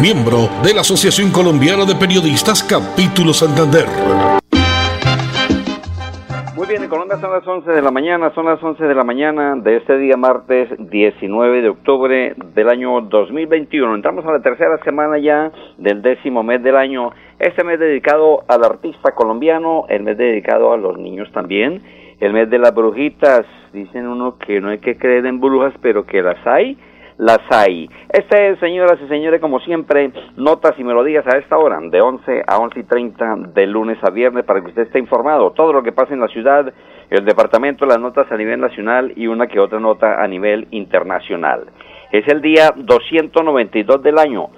miembro de la Asociación Colombiana de Periodistas Capítulo Santander bien, en Colombia son las 11 de la mañana, son las 11 de la mañana de este día martes 19 de octubre del año 2021. Entramos a la tercera semana ya del décimo mes del año. Este mes dedicado al artista colombiano, el mes dedicado a los niños también, el mes de las brujitas. Dicen uno que no hay que creer en brujas, pero que las hay las hay. Este es, señoras y señores, como siempre, notas y melodías a esta hora, de 11 a 11 y 30, de lunes a viernes, para que usted esté informado. Todo lo que pasa en la ciudad, el departamento, las notas a nivel nacional y una que otra nota a nivel internacional. Es el día 292 del año.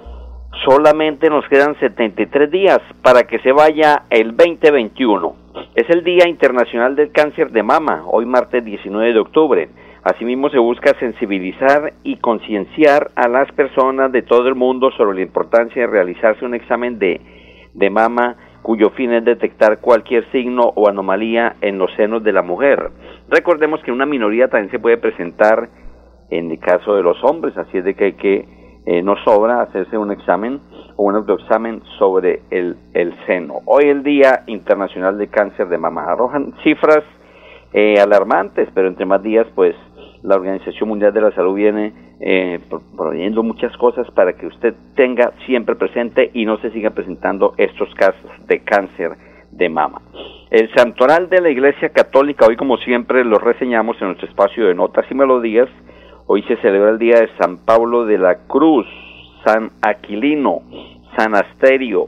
Solamente nos quedan 73 días para que se vaya el 2021. Es el Día Internacional del Cáncer de Mama, hoy martes 19 de octubre. Asimismo, se busca sensibilizar y concienciar a las personas de todo el mundo sobre la importancia de realizarse un examen de, de mama cuyo fin es detectar cualquier signo o anomalía en los senos de la mujer. Recordemos que una minoría también se puede presentar en el caso de los hombres, así es de que hay que eh, no sobra hacerse un examen o un autoexamen sobre el, el seno. Hoy el Día Internacional de Cáncer de Mama arrojan cifras eh, alarmantes, pero entre más días pues la Organización Mundial de la Salud viene eh, proveyendo muchas cosas para que usted tenga siempre presente y no se siga presentando estos casos de cáncer de mama. El santoral de la Iglesia Católica, hoy como siempre lo reseñamos en nuestro espacio de notas y melodías, hoy se celebra el día de San Pablo de la Cruz, San Aquilino, San Asterio,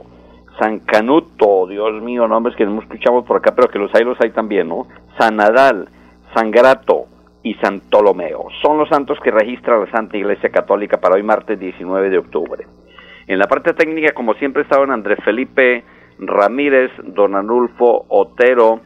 San Canuto, Dios mío, nombres que no escuchamos por acá, pero que los hay, los hay también, ¿no? San Nadal, San Grato, y San Ptolomeo. Son los santos que registra la Santa Iglesia Católica para hoy martes 19 de octubre. En la parte técnica, como siempre, estaban Andrés Felipe Ramírez, Don Anulfo Otero,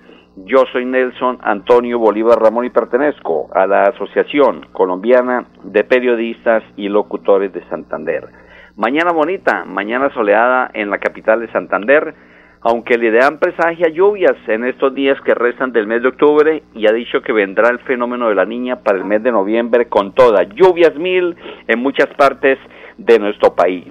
yo soy Nelson Antonio Bolívar Ramón y pertenezco a la Asociación Colombiana de Periodistas y Locutores de Santander. Mañana bonita, mañana soleada en la capital de Santander aunque le dan presagia lluvias en estos días que restan del mes de octubre y ha dicho que vendrá el fenómeno de la niña para el mes de noviembre con toda lluvias mil en muchas partes de nuestro país.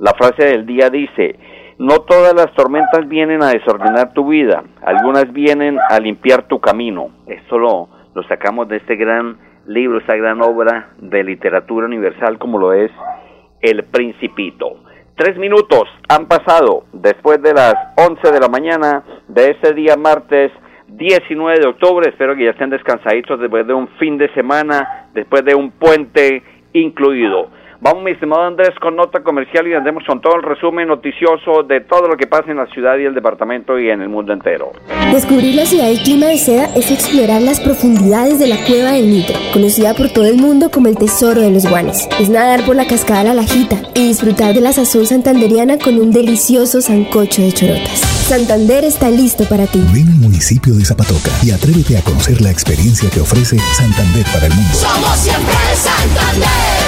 La frase del día dice, no todas las tormentas vienen a desordenar tu vida, algunas vienen a limpiar tu camino. Esto lo, lo sacamos de este gran libro, esta gran obra de literatura universal como lo es El Principito. Tres minutos han pasado después de las 11 de la mañana de este día martes 19 de octubre. Espero que ya estén descansaditos después de un fin de semana, después de un puente incluido. Vamos, mi estimado Andrés, con nota comercial y andemos con todo el resumen noticioso de todo lo que pasa en la ciudad y el departamento y en el mundo entero. Descubrir la ciudad del clima de seda es explorar las profundidades de la cueva del Nitro, conocida por todo el mundo como el tesoro de los guanes. Es nadar por la cascada La Lajita y disfrutar de la sazón santanderiana con un delicioso sancocho de chorotas. Santander está listo para ti. Ven al municipio de Zapatoca y atrévete a conocer la experiencia que ofrece Santander para el mundo. Somos siempre Santander.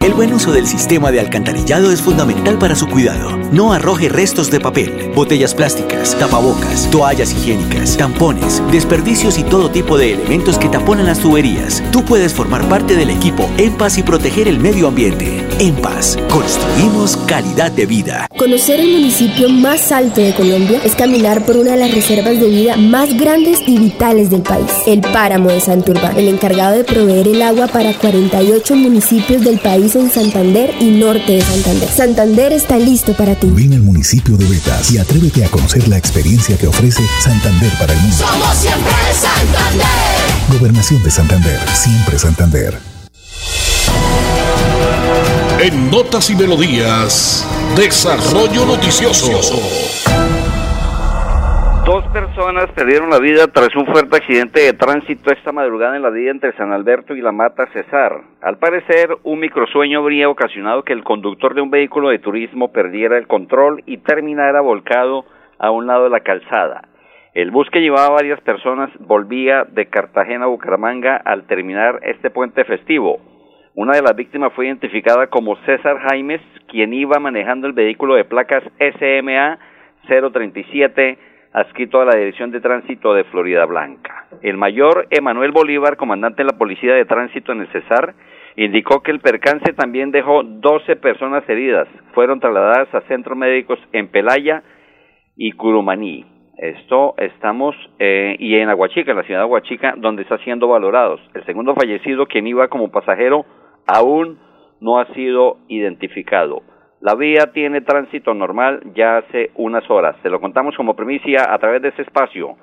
El buen uso del sistema de alcantarillado es fundamental para su cuidado. No arroje restos de papel, botellas plásticas, tapabocas, toallas higiénicas, tampones, desperdicios y todo tipo de elementos que taponan las tuberías. Tú puedes formar parte del equipo En Paz y proteger el medio ambiente. En Paz, construimos calidad de vida. Conocer el municipio más alto de Colombia es caminar por una de las reservas de vida más grandes y vitales del país, el Páramo de Santurbán, el encargado de proveer el agua para 48 municipios del país en Santander y norte de Santander. Santander está listo para ti. Ven al municipio de Betas y atrévete a conocer la experiencia que ofrece Santander para el mundo. Somos siempre Santander. Gobernación de Santander, siempre Santander. En Notas y Melodías, Desarrollo Noticioso. Dos personas perdieron la vida tras un fuerte accidente de tránsito esta madrugada en la vía entre San Alberto y la Mata Cesar. Al parecer, un microsueño habría ocasionado que el conductor de un vehículo de turismo perdiera el control y terminara volcado a un lado de la calzada. El bus que llevaba a varias personas volvía de Cartagena a Bucaramanga al terminar este puente festivo. Una de las víctimas fue identificada como César Jaimes, quien iba manejando el vehículo de placas SMA 037 adscrito a la Dirección de Tránsito de Florida Blanca. El mayor Emanuel Bolívar, comandante de la Policía de Tránsito en el Cesar, indicó que el percance también dejó 12 personas heridas. Fueron trasladadas a centros médicos en Pelaya y Curumaní. Esto estamos, eh, y en Aguachica, en la ciudad de Aguachica, donde está siendo valorados. El segundo fallecido, quien iba como pasajero, aún no ha sido identificado. La vía tiene tránsito normal ya hace unas horas. Se lo contamos como primicia a través de ese espacio.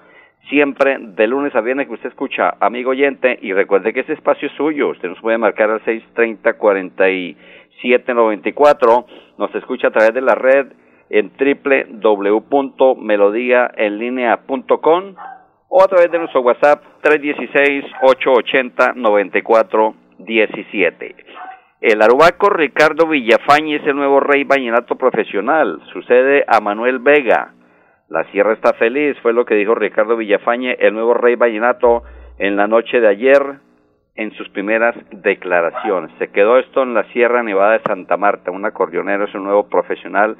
Siempre de lunes a viernes que usted escucha, amigo oyente, y recuerde que ese espacio es suyo. Usted nos puede marcar al 630-4794. Nos escucha a través de la red en www.melodiaenlinea.com o a través de nuestro WhatsApp 316-880-9417. El arubaco Ricardo Villafañe es el nuevo rey vallenato profesional. Sucede a Manuel Vega. La sierra está feliz, fue lo que dijo Ricardo Villafañe, el nuevo rey vallenato, en la noche de ayer en sus primeras declaraciones. Se quedó esto en la Sierra Nevada de Santa Marta. Un acordeonero es un nuevo profesional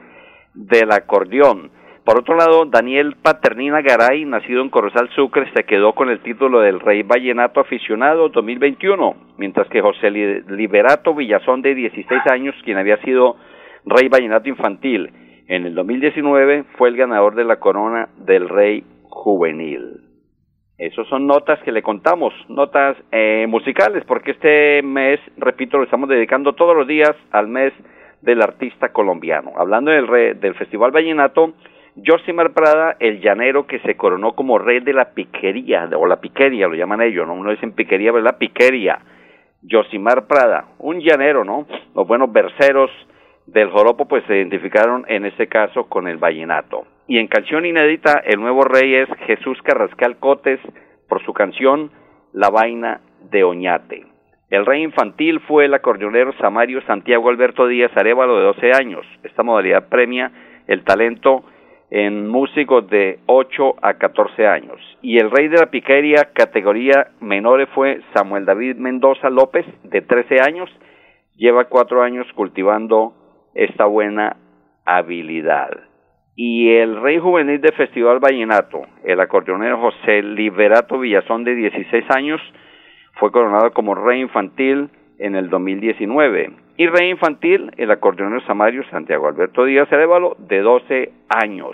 del acordeón. Por otro lado, Daniel Paternina Garay, nacido en Corozal Sucre, se quedó con el título del Rey Vallenato Aficionado 2021, mientras que José Liberato Villazón, de 16 años, quien había sido Rey Vallenato Infantil en el 2019, fue el ganador de la corona del Rey Juvenil. Esas son notas que le contamos, notas eh, musicales, porque este mes, repito, lo estamos dedicando todos los días al mes del artista colombiano. Hablando del, del Festival Vallenato, Josimar Prada, el llanero que se coronó como rey de la piquería, o la piquería, lo llaman ellos, ¿no? Uno dicen piquería, pero la piquería. Josimar Prada, un llanero, ¿no? Los buenos verseros del joropo pues se identificaron en este caso con el vallenato. Y en canción inédita, el nuevo rey es Jesús Carrascal Cotes por su canción La vaina de Oñate. El rey infantil fue el acordeonero Samario Santiago Alberto Díaz Arevalo de 12 años. Esta modalidad premia el talento en músicos de 8 a 14 años. Y el rey de la piquería categoría menores fue Samuel David Mendoza López, de 13 años. Lleva cuatro años cultivando esta buena habilidad. Y el rey juvenil del Festival Vallenato, el acordeonero José Liberato Villazón, de 16 años, fue coronado como rey infantil en el 2019. Y rey infantil, el acordeonero Samario Santiago Alberto Díaz Arevalo, de 12 años.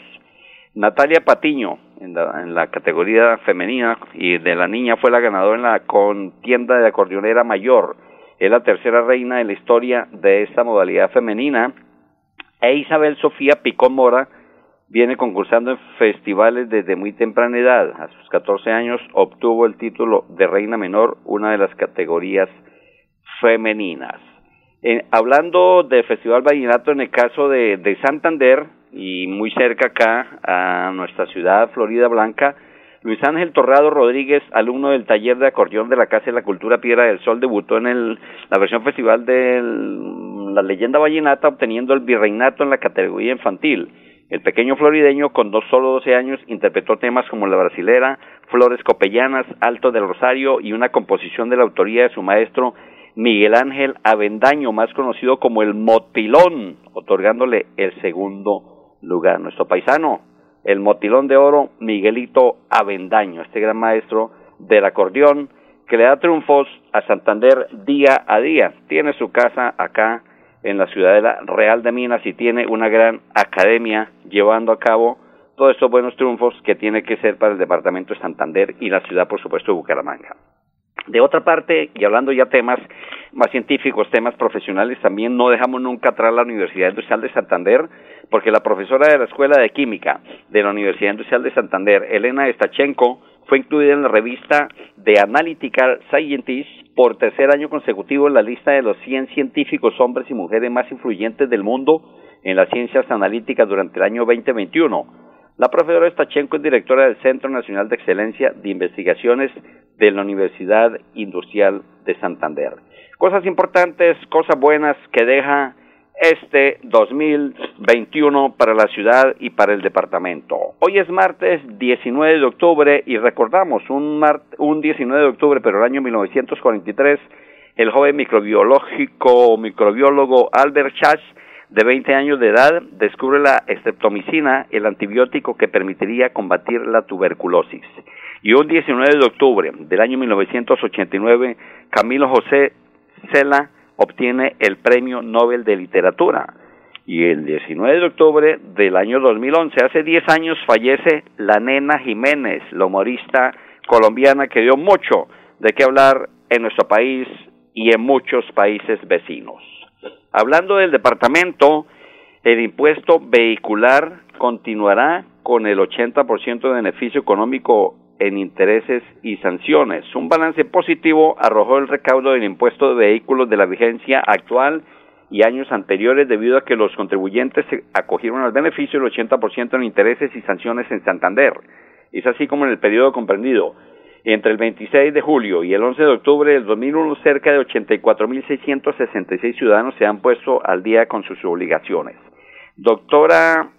Natalia Patiño, en la, en la, categoría femenina y de la niña, fue la ganadora en la contienda de acordeonera mayor. Es la tercera reina en la historia de esta modalidad femenina. E Isabel Sofía Picón Mora viene concursando en festivales desde muy temprana edad. A sus 14 años obtuvo el título de reina menor, una de las categorías femeninas. Eh, hablando de Festival Vallenato en el caso de, de Santander, y muy cerca acá a nuestra ciudad, Florida Blanca, Luis Ángel Torrado Rodríguez, alumno del taller de acordeón de la Casa de la Cultura Piedra del Sol, debutó en el, la versión festival de la leyenda vallenata, obteniendo el virreinato en la categoría infantil. El pequeño florideño, con dos solo 12 años, interpretó temas como La Brasilera, Flores Copellanas, Alto del Rosario y una composición de la autoría de su maestro Miguel Ángel Avendaño, más conocido como el Motilón, otorgándole el segundo lugar. Nuestro paisano, el Motilón de Oro, Miguelito Avendaño, este gran maestro del acordeón, que le da triunfos a Santander día a día. Tiene su casa acá en la ciudad de la Real de Minas y tiene una gran academia llevando a cabo todos estos buenos triunfos que tiene que ser para el departamento de Santander y la ciudad, por supuesto, de Bucaramanga. De otra parte, y hablando ya temas más científicos, temas profesionales, también no dejamos nunca atrás la Universidad Industrial de Santander, porque la profesora de la Escuela de Química de la Universidad Industrial de Santander, Elena Estachenko, fue incluida en la revista The Analytical Scientist por tercer año consecutivo en la lista de los 100 científicos hombres y mujeres más influyentes del mundo en las ciencias analíticas durante el año 2021. La profesora Stachenko es directora del Centro Nacional de Excelencia de Investigaciones de la Universidad Industrial de Santander. Cosas importantes, cosas buenas que deja este 2021 para la ciudad y para el departamento. Hoy es martes 19 de octubre y recordamos un, un 19 de octubre, pero el año 1943, el joven microbiológico, microbiólogo Albert Schach de 20 años de edad descubre la estreptomicina, el antibiótico que permitiría combatir la tuberculosis. Y un 19 de octubre del año 1989, Camilo José Cela obtiene el Premio Nobel de Literatura. Y el 19 de octubre del año 2011, hace 10 años, fallece la nena Jiménez, la humorista colombiana que dio mucho de qué hablar en nuestro país y en muchos países vecinos. Hablando del departamento, el impuesto vehicular continuará con el 80% de beneficio económico en intereses y sanciones. Un balance positivo arrojó el recaudo del impuesto de vehículos de la vigencia actual y años anteriores debido a que los contribuyentes se acogieron al beneficio del 80% en intereses y sanciones en Santander. Es así como en el periodo comprendido entre el 26 de julio y el 11 de octubre del 2001, cerca de 84.666 ciudadanos se han puesto al día con sus obligaciones. Doctora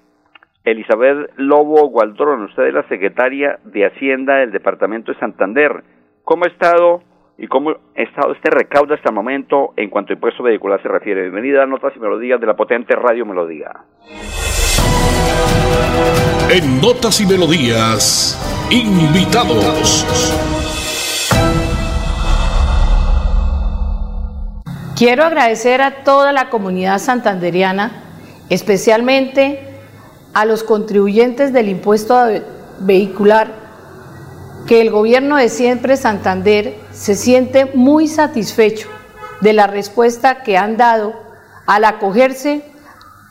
Elizabeth Lobo Gualdrón, usted es la secretaria de Hacienda del Departamento de Santander. ¿Cómo ha estado y cómo ha estado este recaudo hasta el momento en cuanto a impuesto vehicular se refiere? Bienvenida a Notas y Melodías de la potente Radio Melodía. En Notas y Melodías, invitados. Quiero agradecer a toda la comunidad santanderiana, especialmente a los contribuyentes del impuesto vehicular, que el gobierno de siempre Santander se siente muy satisfecho de la respuesta que han dado al acogerse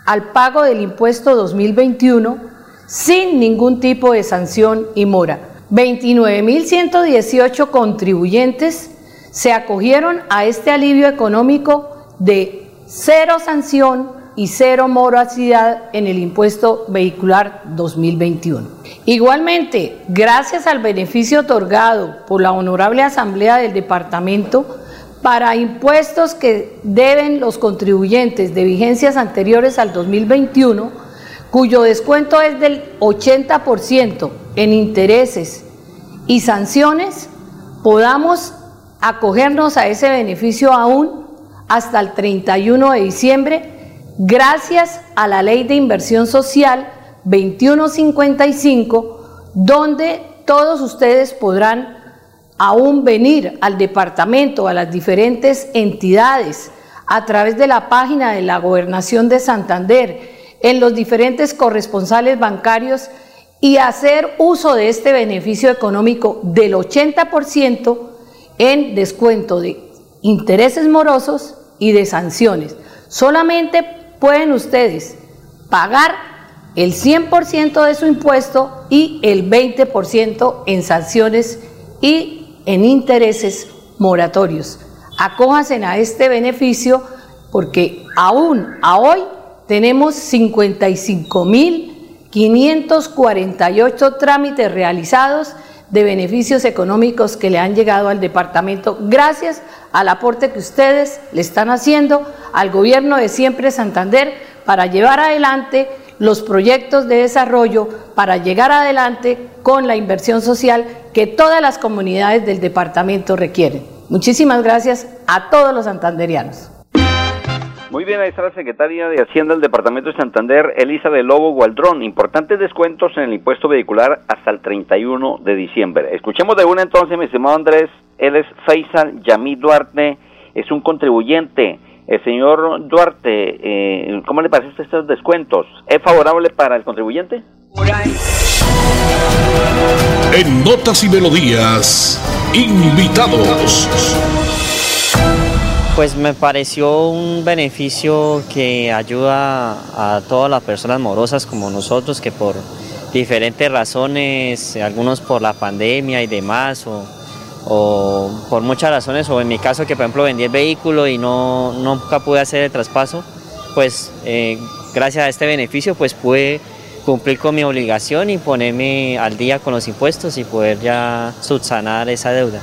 al pago del impuesto 2021 sin ningún tipo de sanción y mora. 29.118 contribuyentes se acogieron a este alivio económico de cero sanción y cero morosidad en el impuesto vehicular 2021. Igualmente, gracias al beneficio otorgado por la Honorable Asamblea del Departamento, para impuestos que deben los contribuyentes de vigencias anteriores al 2021, cuyo descuento es del 80% en intereses y sanciones, podamos acogernos a ese beneficio aún hasta el 31 de diciembre, gracias a la Ley de Inversión Social 2155, donde todos ustedes podrán aún venir al departamento, a las diferentes entidades, a través de la página de la Gobernación de Santander, en los diferentes corresponsales bancarios y hacer uso de este beneficio económico del 80% en descuento de intereses morosos y de sanciones. Solamente pueden ustedes pagar el 100% de su impuesto y el 20% en sanciones y en intereses moratorios. Acójanse a este beneficio porque aún a hoy tenemos 55.548 trámites realizados de beneficios económicos que le han llegado al departamento gracias al aporte que ustedes le están haciendo al gobierno de siempre Santander para llevar adelante los proyectos de desarrollo para llegar adelante con la inversión social que todas las comunidades del departamento requieren. Muchísimas gracias a todos los santanderianos. Muy bien, ahí está la secretaria de Hacienda del Departamento de Santander, Elisa de Lobo Gualdrón. Importantes descuentos en el impuesto vehicular hasta el 31 de diciembre. Escuchemos de una entonces, mi estimado Andrés. Él es Faisal Yamid Duarte, es un contribuyente. El señor Duarte, eh, ¿cómo le parece estos descuentos? ¿Es favorable para el contribuyente? En Notas y Melodías, Invitados. Pues me pareció un beneficio que ayuda a todas las personas morosas como nosotros que por diferentes razones, algunos por la pandemia y demás, o, por muchas razones, o en mi caso que por ejemplo vendí el vehículo y no, nunca pude hacer el traspaso, pues eh, gracias a este beneficio pues pude cumplir con mi obligación y ponerme al día con los impuestos y poder ya subsanar esa deuda.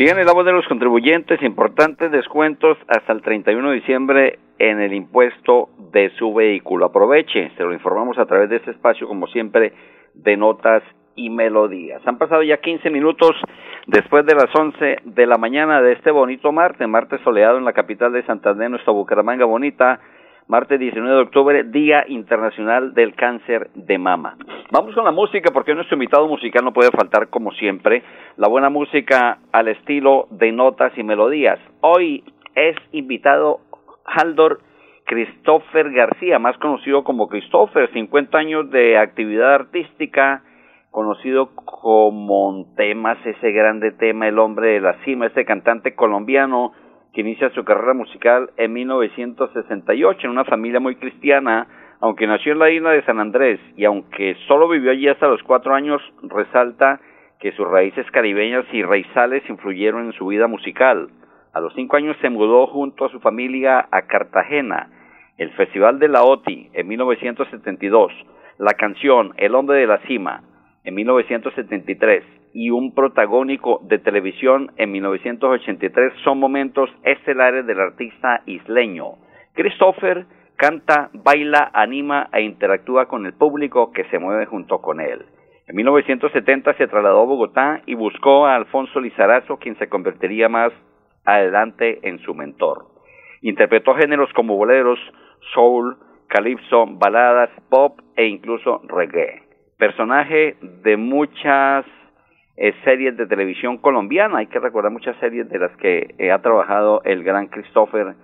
Bien, el voz de los contribuyentes, importantes descuentos hasta el 31 de diciembre en el impuesto de su vehículo. Aproveche, se lo informamos a través de este espacio, como siempre, de notas y melodías. Han pasado ya 15 minutos después de las 11 de la mañana de este bonito martes, martes soleado en la capital de Santander, nuestra Bucaramanga bonita martes 19 de octubre, Día Internacional del Cáncer de Mama. Vamos con la música porque nuestro invitado musical no puede faltar como siempre, la buena música al estilo de notas y melodías. Hoy es invitado Haldor Christopher García, más conocido como Christopher, 50 años de actividad artística, conocido como Temas, ese grande tema, el hombre de la cima, ese cantante colombiano que inicia su carrera musical en 1968 en una familia muy cristiana, aunque nació en la isla de San Andrés y aunque solo vivió allí hasta los cuatro años, resalta que sus raíces caribeñas y raizales influyeron en su vida musical. A los cinco años se mudó junto a su familia a Cartagena. El Festival de la OTI en 1972, la canción El hombre de la cima en 1973 y un protagónico de televisión en 1983 son momentos estelares del artista isleño. Christopher canta, baila, anima e interactúa con el público que se mueve junto con él. En 1970 se trasladó a Bogotá y buscó a Alfonso Lizarazo, quien se convertiría más adelante en su mentor. Interpretó géneros como boleros, soul, calypso, baladas, pop e incluso reggae. Personaje de muchas eh, series de televisión colombiana. Hay que recordar muchas series de las que eh, ha trabajado el gran Christopher,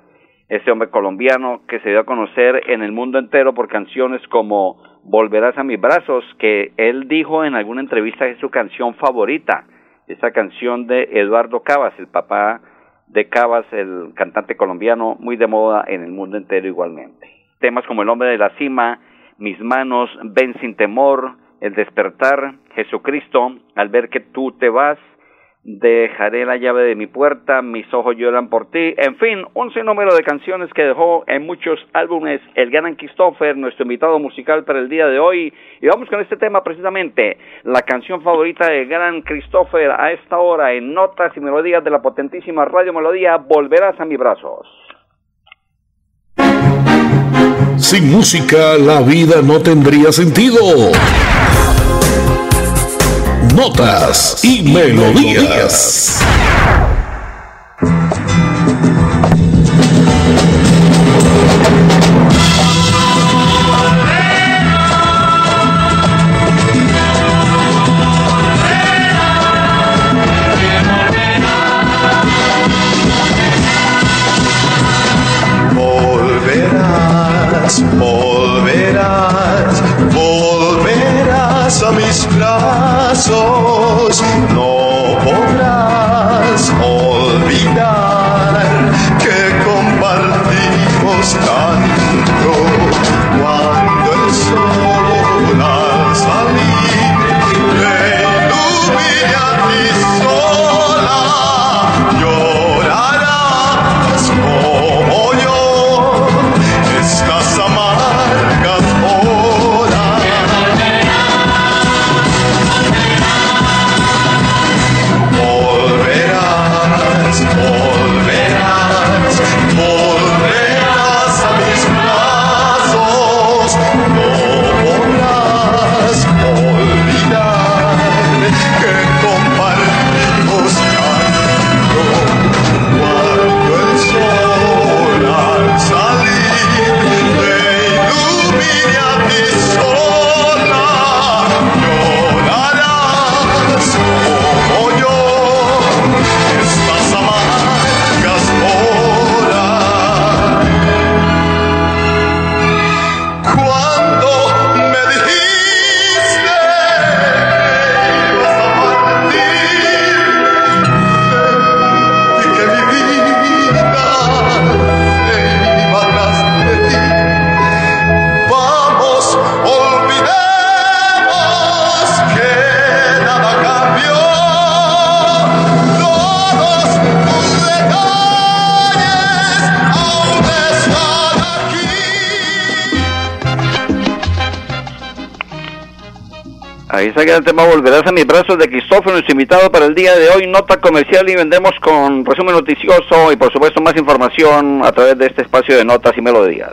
ese hombre colombiano que se dio a conocer en el mundo entero por canciones como Volverás a mis brazos, que él dijo en alguna entrevista que es su canción favorita, esa canción de Eduardo Cabas, el papá de Cabas, el cantante colombiano, muy de moda en el mundo entero igualmente. Temas como El hombre de la cima, Mis manos, Ven sin temor, El despertar, Jesucristo, al ver que tú te vas, dejaré la llave de mi puerta, mis ojos lloran por ti, en fin, un sinnúmero de canciones que dejó en muchos álbumes el gran Christopher, nuestro invitado musical para el día de hoy. Y vamos con este tema precisamente, la canción favorita del gran Christopher a esta hora en notas y melodías de la potentísima Radio Melodía, Volverás a mis brazos. Sin música la vida no tendría sentido notas y melodías. Está que el tema Volverás a mis brazos de Cristóforo, nuestro invitado para el día de hoy, nota comercial y vendemos con resumen noticioso y por supuesto más información a través de este espacio de notas y melodías.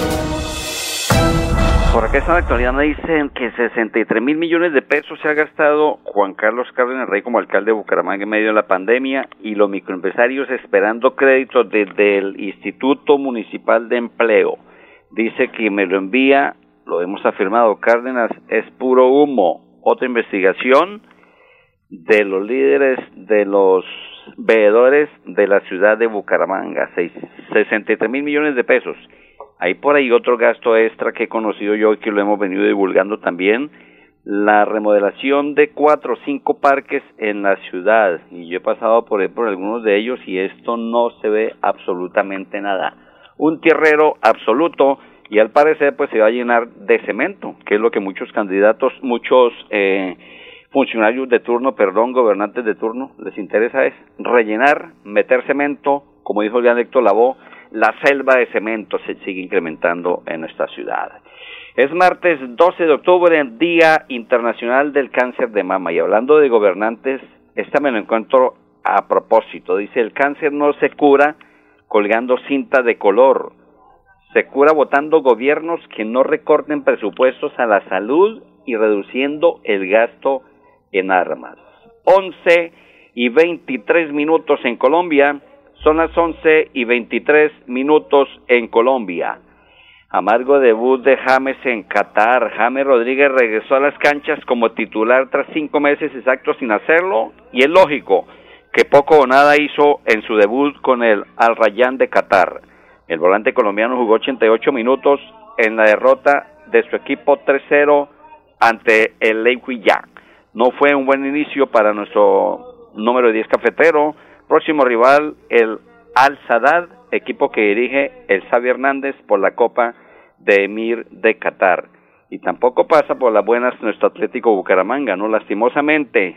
Por acá está la actualidad, me dicen que 63 mil millones de pesos se ha gastado Juan Carlos Cárdenas Rey como alcalde de Bucaramanga en medio de la pandemia y los microempresarios esperando créditos desde el Instituto Municipal de Empleo. Dice que me lo envía, lo hemos afirmado, Cárdenas es puro humo. Otra investigación de los líderes de los veedores de la ciudad de Bucaramanga, 63 mil millones de pesos. Hay por ahí otro gasto extra que he conocido yo y que lo hemos venido divulgando también, la remodelación de cuatro o cinco parques en la ciudad. Y yo he pasado por, por algunos de ellos y esto no se ve absolutamente nada. Un tierrero absoluto y al parecer pues se va a llenar de cemento, que es lo que muchos candidatos, muchos... Eh, funcionarios de turno, perdón, gobernantes de turno, les interesa es rellenar, meter cemento, como dijo el Héctor Lavó, la selva de cemento se sigue incrementando en nuestra ciudad. Es martes 12 de octubre, Día Internacional del Cáncer de Mama, y hablando de gobernantes, esta me lo encuentro a propósito. Dice, el cáncer no se cura colgando cinta de color, se cura votando gobiernos que no recorten presupuestos a la salud y reduciendo el gasto en armas. 11 y 23 minutos en Colombia, son las 11 y 23 minutos en Colombia. Amargo debut de James en Qatar. James Rodríguez regresó a las canchas como titular tras cinco meses exactos sin hacerlo y es lógico que poco o nada hizo en su debut con el Al Rayyan de Qatar. El volante colombiano jugó 88 minutos en la derrota de su equipo 3-0 ante el Yang. No fue un buen inicio para nuestro número 10 cafetero. Próximo rival, el Al Sadad, equipo que dirige el Xavi Hernández por la Copa de Emir de Qatar. Y tampoco pasa por las buenas nuestro Atlético Bucaramanga, ¿no? Lastimosamente,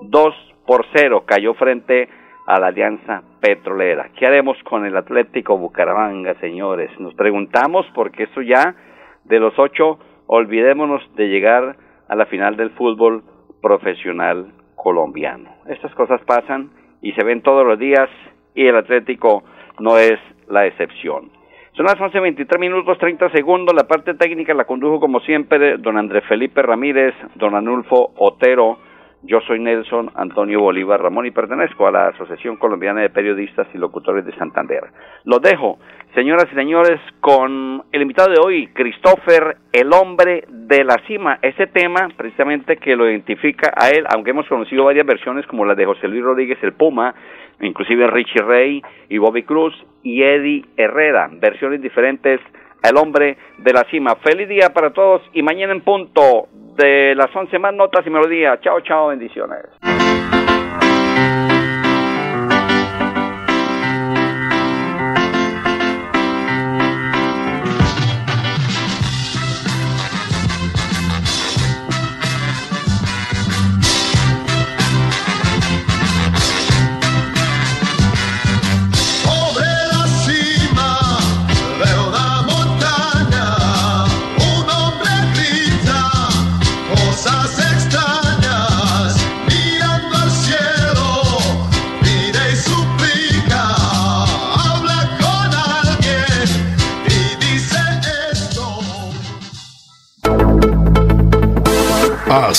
2 por 0 cayó frente a la Alianza Petrolera. ¿Qué haremos con el Atlético Bucaramanga, señores? Nos preguntamos porque eso ya, de los ocho, olvidémonos de llegar a la final del fútbol profesional colombiano. Estas cosas pasan y se ven todos los días y el Atlético no es la excepción. Son las 11.23 minutos 30 segundos. La parte técnica la condujo como siempre don Andrés Felipe Ramírez, don Anulfo Otero. Yo soy Nelson Antonio Bolívar Ramón y pertenezco a la Asociación Colombiana de Periodistas y Locutores de Santander. Los dejo, señoras y señores, con el invitado de hoy, Christopher, el hombre de la cima. Ese tema, precisamente, que lo identifica a él, aunque hemos conocido varias versiones como la de José Luis Rodríguez, el Puma, inclusive Richie Rey y Bobby Cruz y Eddie Herrera, versiones diferentes el hombre de la cima. Feliz día para todos y mañana en punto de las 11 más notas y melodías. Chao, chao, bendiciones.